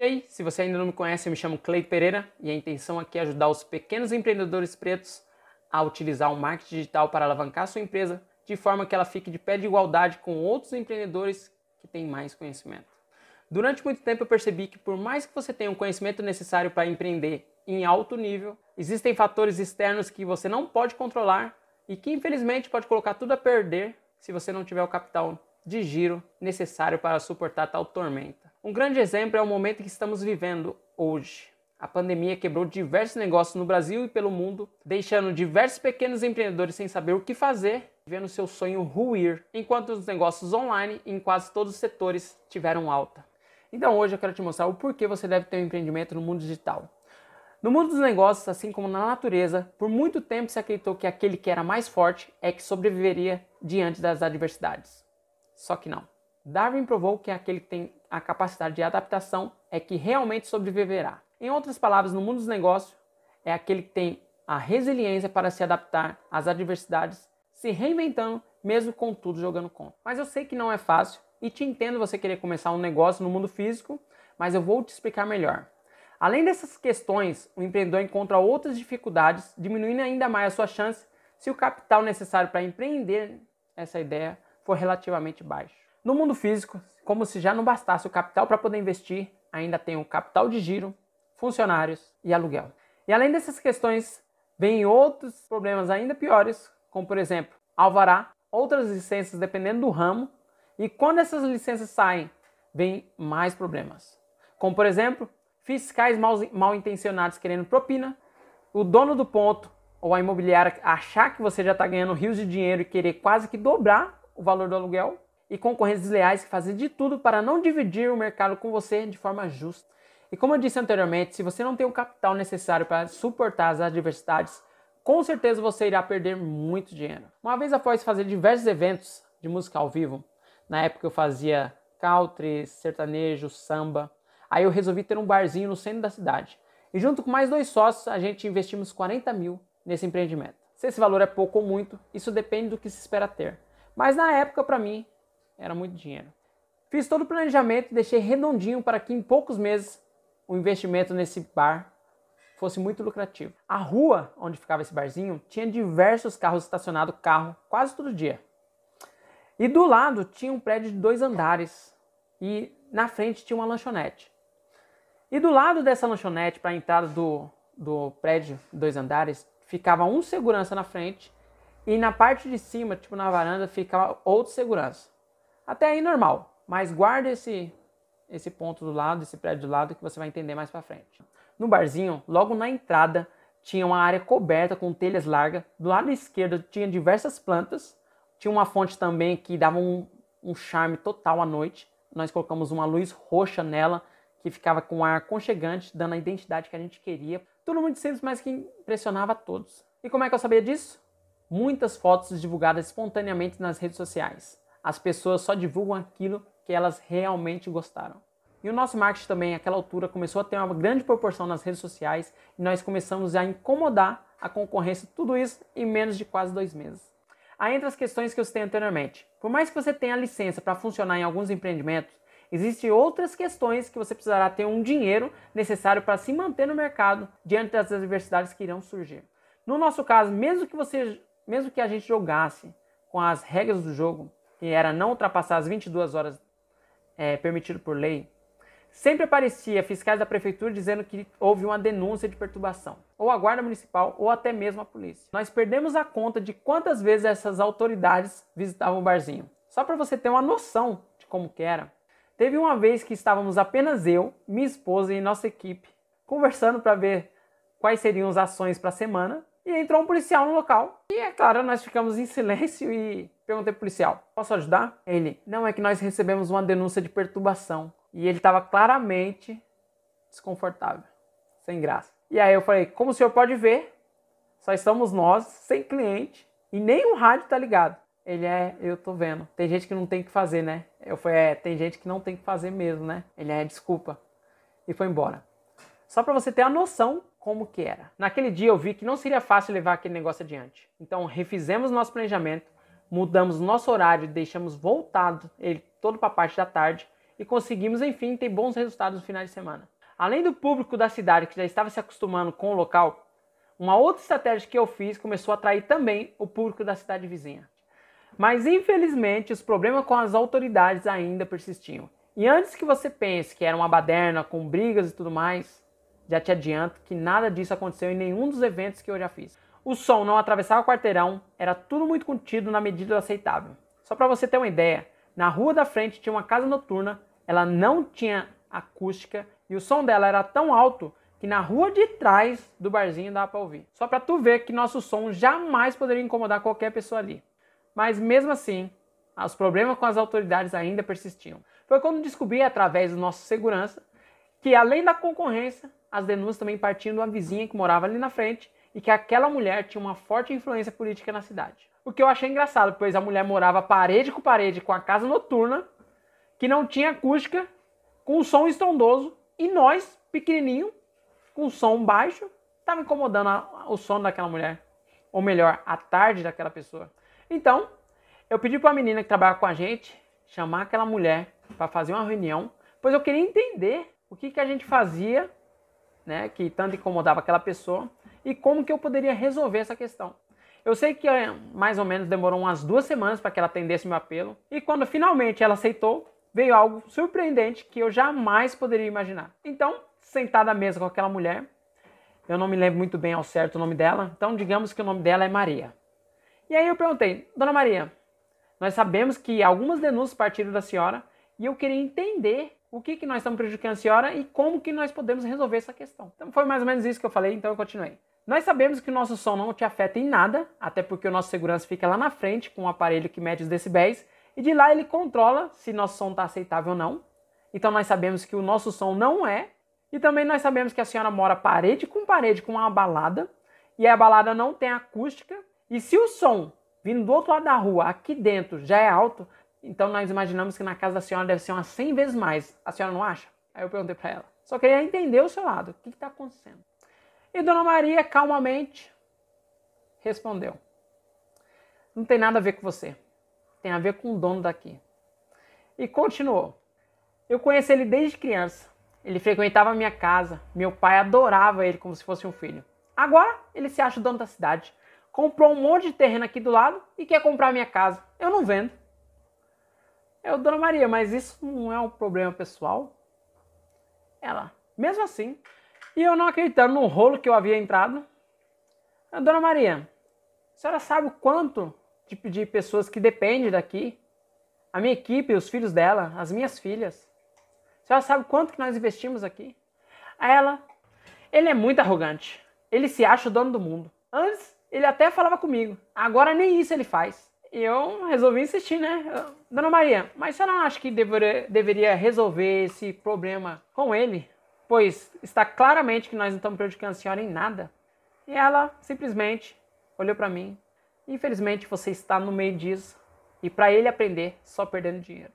E aí, se você ainda não me conhece, eu me chamo Clay Pereira e a intenção aqui é ajudar os pequenos empreendedores pretos a utilizar o marketing digital para alavancar sua empresa de forma que ela fique de pé de igualdade com outros empreendedores que têm mais conhecimento. Durante muito tempo eu percebi que por mais que você tenha o conhecimento necessário para empreender em alto nível, existem fatores externos que você não pode controlar e que infelizmente pode colocar tudo a perder se você não tiver o capital de giro necessário para suportar tal tormenta. Um grande exemplo é o momento que estamos vivendo hoje. A pandemia quebrou diversos negócios no Brasil e pelo mundo, deixando diversos pequenos empreendedores sem saber o que fazer, vendo seu sonho ruir, enquanto os negócios online em quase todos os setores tiveram alta. Então hoje eu quero te mostrar o porquê você deve ter um empreendimento no mundo digital. No mundo dos negócios, assim como na natureza, por muito tempo se acreditou que aquele que era mais forte é que sobreviveria diante das adversidades. Só que não. Darwin provou que aquele que tem a capacidade de adaptação é que realmente sobreviverá. Em outras palavras, no mundo dos negócios, é aquele que tem a resiliência para se adaptar às adversidades, se reinventando, mesmo com tudo jogando contra. Mas eu sei que não é fácil e te entendo você querer começar um negócio no mundo físico, mas eu vou te explicar melhor. Além dessas questões, o empreendedor encontra outras dificuldades, diminuindo ainda mais a sua chance se o capital necessário para empreender essa ideia for relativamente baixo. No mundo físico, como se já não bastasse o capital para poder investir, ainda tem o capital de giro, funcionários e aluguel. E além dessas questões, vem outros problemas ainda piores, como por exemplo, alvará, outras licenças dependendo do ramo, e quando essas licenças saem, vem mais problemas. Como por exemplo, fiscais mal, mal intencionados querendo propina, o dono do ponto ou a imobiliária achar que você já está ganhando rios de dinheiro e querer quase que dobrar o valor do aluguel, e concorrentes desleais que fazem de tudo para não dividir o mercado com você de forma justa. E como eu disse anteriormente, se você não tem o capital necessário para suportar as adversidades, com certeza você irá perder muito dinheiro. Uma vez após fazer diversos eventos de música ao vivo, na época eu fazia country, sertanejo, samba, aí eu resolvi ter um barzinho no centro da cidade. E junto com mais dois sócios, a gente investimos 40 mil nesse empreendimento. Se esse valor é pouco ou muito, isso depende do que se espera ter. Mas na época, para mim, era muito dinheiro. Fiz todo o planejamento e deixei redondinho para que em poucos meses o investimento nesse bar fosse muito lucrativo. A rua onde ficava esse barzinho tinha diversos carros estacionados, carro, quase todo dia. E do lado tinha um prédio de dois andares e na frente tinha uma lanchonete. E do lado dessa lanchonete, para a entrada do, do prédio, dois andares, ficava um segurança na frente e na parte de cima, tipo na varanda, ficava outro segurança. Até aí normal, mas guarda esse, esse ponto do lado, esse prédio do lado que você vai entender mais para frente. No barzinho, logo na entrada, tinha uma área coberta com telhas largas. Do lado esquerdo tinha diversas plantas. Tinha uma fonte também que dava um, um charme total à noite. Nós colocamos uma luz roxa nela que ficava com um ar aconchegante, dando a identidade que a gente queria. Tudo muito simples, mas que impressionava a todos. E como é que eu sabia disso? Muitas fotos divulgadas espontaneamente nas redes sociais as pessoas só divulgam aquilo que elas realmente gostaram. E o nosso marketing também, naquela altura, começou a ter uma grande proporção nas redes sociais e nós começamos a incomodar a concorrência, tudo isso em menos de quase dois meses. Aí entra as questões que eu citei anteriormente. Por mais que você tenha licença para funcionar em alguns empreendimentos, existem outras questões que você precisará ter um dinheiro necessário para se manter no mercado diante das adversidades que irão surgir. No nosso caso, mesmo que você, mesmo que a gente jogasse com as regras do jogo, que era não ultrapassar as 22 horas é, permitido por lei, sempre aparecia fiscais da prefeitura dizendo que houve uma denúncia de perturbação, ou a guarda municipal, ou até mesmo a polícia. Nós perdemos a conta de quantas vezes essas autoridades visitavam o barzinho. Só para você ter uma noção de como era. Teve uma vez que estávamos apenas eu, minha esposa e nossa equipe conversando para ver quais seriam as ações para a semana e entrou um policial no local. E é claro, nós ficamos em silêncio e perguntei pro policial: "Posso ajudar?" Ele: "Não, é que nós recebemos uma denúncia de perturbação." E ele estava claramente desconfortável, sem graça. E aí eu falei: "Como o senhor pode ver, só estamos nós, sem cliente, e nem o rádio tá ligado." Ele é, eu tô vendo. Tem gente que não tem que fazer, né? Eu falei, é, tem gente que não tem que fazer mesmo, né? Ele é, desculpa. E foi embora. Só para você ter a noção como que era. Naquele dia eu vi que não seria fácil levar aquele negócio adiante. Então refizemos nosso planejamento, mudamos nosso horário, deixamos voltado ele todo para a parte da tarde e conseguimos, enfim, ter bons resultados no final de semana. Além do público da cidade que já estava se acostumando com o local, uma outra estratégia que eu fiz começou a atrair também o público da cidade vizinha. Mas infelizmente os problemas com as autoridades ainda persistiam. E antes que você pense que era uma baderna com brigas e tudo mais, já te adianto que nada disso aconteceu em nenhum dos eventos que eu já fiz. O som não atravessava o quarteirão, era tudo muito contido na medida do aceitável. Só para você ter uma ideia, na rua da frente tinha uma casa noturna, ela não tinha acústica e o som dela era tão alto que na rua de trás do barzinho dava para ouvir. Só para tu ver que nosso som jamais poderia incomodar qualquer pessoa ali. Mas mesmo assim, os problemas com as autoridades ainda persistiam. Foi quando descobri através do nosso segurança que além da concorrência, as denúncias também partiam de uma vizinha que morava ali na frente e que aquela mulher tinha uma forte influência política na cidade. O que eu achei engraçado, pois a mulher morava parede com parede com a casa noturna, que não tinha acústica, com um som estrondoso, e nós, pequenininho, com som baixo, estava incomodando a, o sono daquela mulher. Ou melhor, a tarde daquela pessoa. Então, eu pedi para a menina que trabalha com a gente chamar aquela mulher para fazer uma reunião, pois eu queria entender o que, que a gente fazia, né, que tanto incomodava aquela pessoa, e como que eu poderia resolver essa questão. Eu sei que é, mais ou menos demorou umas duas semanas para que ela atendesse meu apelo, e quando finalmente ela aceitou, veio algo surpreendente que eu jamais poderia imaginar. Então, sentada à mesa com aquela mulher. Eu não me lembro muito bem ao certo o nome dela, então digamos que o nome dela é Maria. E aí eu perguntei, Dona Maria, nós sabemos que algumas denúncias partiram da senhora e eu queria entender o que, que nós estamos prejudicando a senhora e como que nós podemos resolver essa questão. Então foi mais ou menos isso que eu falei, então eu continuei. Nós sabemos que o nosso som não te afeta em nada, até porque o nosso segurança fica lá na frente com um aparelho que mede os decibéis e de lá ele controla se nosso som está aceitável ou não. Então nós sabemos que o nosso som não é e também nós sabemos que a senhora mora parede com parede com uma balada e a balada não tem acústica. E se o som vindo do outro lado da rua, aqui dentro, já é alto, então nós imaginamos que na casa da senhora deve ser umas 100 vezes mais. A senhora não acha? Aí eu perguntei para ela. Só queria entender o seu lado. O que está acontecendo? E Dona Maria, calmamente, respondeu: Não tem nada a ver com você. Tem a ver com o dono daqui. E continuou: Eu conheci ele desde criança. Ele frequentava a minha casa. Meu pai adorava ele como se fosse um filho. Agora ele se acha o dono da cidade. Comprou um monte de terreno aqui do lado e quer comprar minha casa. Eu não vendo. Eu, Dona Maria, mas isso não é um problema pessoal? Ela, mesmo assim. E eu não acreditando no rolo que eu havia entrado. Dona Maria, a senhora sabe o quanto de, de pessoas que dependem daqui? A minha equipe, os filhos dela, as minhas filhas. A senhora sabe quanto que nós investimos aqui? Aí ela, ele é muito arrogante. Ele se acha o dono do mundo. Antes, ele até falava comigo. Agora nem isso ele faz. E eu resolvi insistir, né? Dona Maria, mas a senhora não acha que deveria resolver esse problema com ele? Pois está claramente que nós não estamos prejudicando a senhora em nada. E ela simplesmente olhou para mim. Infelizmente você está no meio disso. E para ele aprender, só perdendo dinheiro.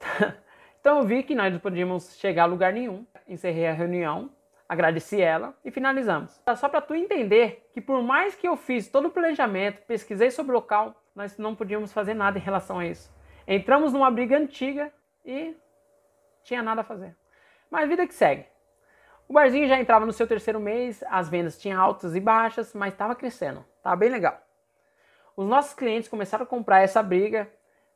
Então eu vi que nós não podíamos chegar a lugar nenhum. Encerrei a reunião, agradeci ela e finalizamos. Só para tu entender que por mais que eu fiz todo o planejamento, pesquisei sobre o local, nós não podíamos fazer nada em relação a isso. Entramos numa briga antiga e tinha nada a fazer. Mas vida que segue. O barzinho já entrava no seu terceiro mês, as vendas tinham altas e baixas, mas estava crescendo, estava bem legal. Os nossos clientes começaram a comprar essa briga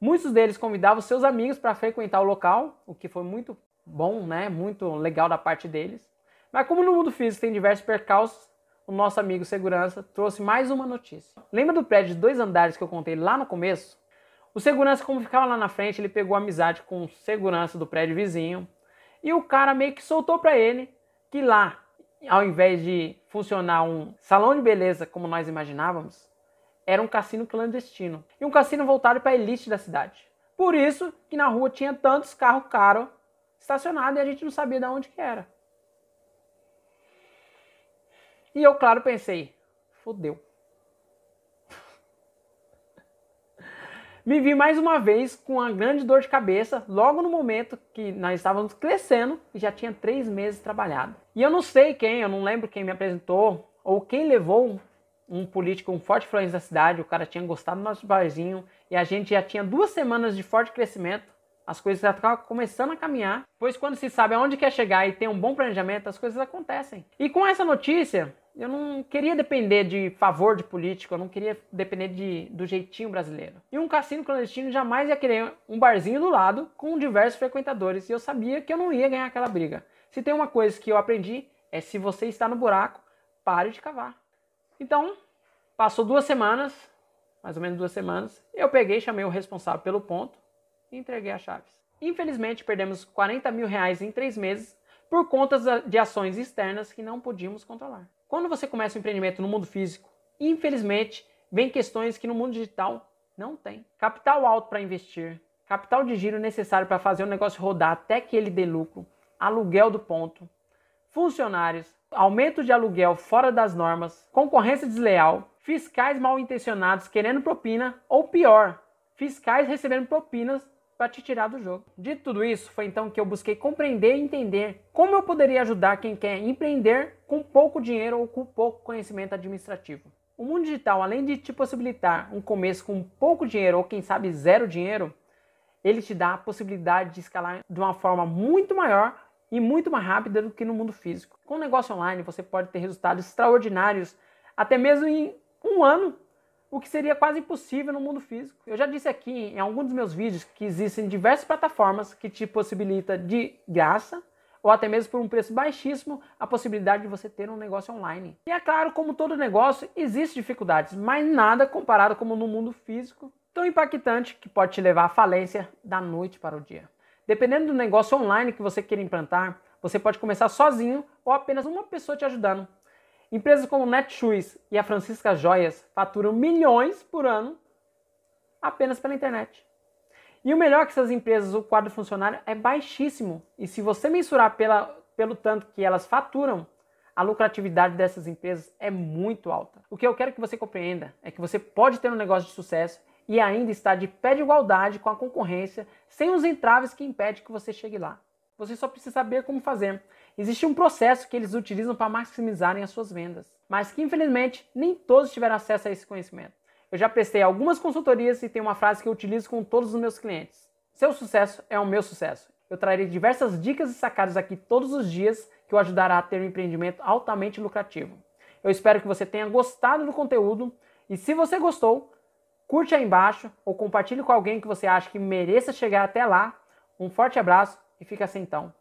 Muitos deles convidavam seus amigos para frequentar o local, o que foi muito bom, né? Muito legal da parte deles. Mas como no mundo físico tem diversos percalços, o nosso amigo segurança trouxe mais uma notícia. Lembra do prédio de dois andares que eu contei lá no começo? O segurança, como ficava lá na frente, ele pegou amizade com o segurança do prédio vizinho e o cara meio que soltou para ele que lá, ao invés de funcionar um salão de beleza como nós imaginávamos, era um cassino clandestino e um cassino voltado para a elite da cidade. Por isso que na rua tinha tantos carros caros estacionados e a gente não sabia de onde que era. E eu, claro, pensei, fodeu. Me vi mais uma vez com uma grande dor de cabeça, logo no momento que nós estávamos crescendo e já tinha três meses trabalhado. E eu não sei quem, eu não lembro quem me apresentou ou quem levou um político com forte influência da cidade, o cara tinha gostado do nosso barzinho e a gente já tinha duas semanas de forte crescimento as coisas já estavam começando a caminhar, pois quando se sabe aonde quer chegar e tem um bom planejamento, as coisas acontecem. E com essa notícia, eu não queria depender de favor de político, eu não queria depender de, do jeitinho brasileiro. E um cassino clandestino jamais ia querer um barzinho do lado com diversos frequentadores, e eu sabia que eu não ia ganhar aquela briga. Se tem uma coisa que eu aprendi, é se você está no buraco, pare de cavar. Então, passou duas semanas, mais ou menos duas semanas, eu peguei, chamei o responsável pelo ponto e entreguei as chaves. Infelizmente, perdemos 40 mil reais em três meses por contas de ações externas que não podíamos controlar. Quando você começa um empreendimento no mundo físico, infelizmente, vem questões que no mundo digital não tem. Capital alto para investir, capital de giro necessário para fazer o negócio rodar até que ele dê lucro, aluguel do ponto, funcionários, aumento de aluguel fora das normas, concorrência desleal, fiscais mal intencionados querendo propina ou pior, fiscais recebendo propinas para te tirar do jogo. De tudo isso, foi então que eu busquei compreender e entender como eu poderia ajudar quem quer empreender com pouco dinheiro ou com pouco conhecimento administrativo. O mundo digital, além de te possibilitar um começo com pouco dinheiro ou quem sabe zero dinheiro, ele te dá a possibilidade de escalar de uma forma muito maior e muito mais rápida do que no mundo físico. Com o negócio online, você pode ter resultados extraordinários até mesmo em um ano o que seria quase impossível no mundo físico. Eu já disse aqui em algum dos meus vídeos que existem diversas plataformas que te possibilita de graça ou até mesmo por um preço baixíssimo a possibilidade de você ter um negócio online. E é claro, como todo negócio, existem dificuldades, mas nada comparado como no mundo físico, tão impactante que pode te levar à falência da noite para o dia. Dependendo do negócio online que você queira implantar, você pode começar sozinho ou apenas uma pessoa te ajudando. Empresas como Netshoes e a Francisca Joias faturam milhões por ano apenas pela internet. E o melhor é que essas empresas, o quadro funcionário é baixíssimo. E se você mensurar pela, pelo tanto que elas faturam, a lucratividade dessas empresas é muito alta. O que eu quero que você compreenda é que você pode ter um negócio de sucesso e ainda estar de pé de igualdade com a concorrência, sem os entraves que impedem que você chegue lá. Você só precisa saber como fazer. Existe um processo que eles utilizam para maximizarem as suas vendas, mas que infelizmente nem todos tiveram acesso a esse conhecimento. Eu já prestei algumas consultorias e tem uma frase que eu utilizo com todos os meus clientes: Seu sucesso é o meu sucesso. Eu trarei diversas dicas e sacadas aqui todos os dias que o ajudará a ter um empreendimento altamente lucrativo. Eu espero que você tenha gostado do conteúdo e se você gostou, curte aí embaixo ou compartilhe com alguém que você acha que mereça chegar até lá. Um forte abraço e fica assim então.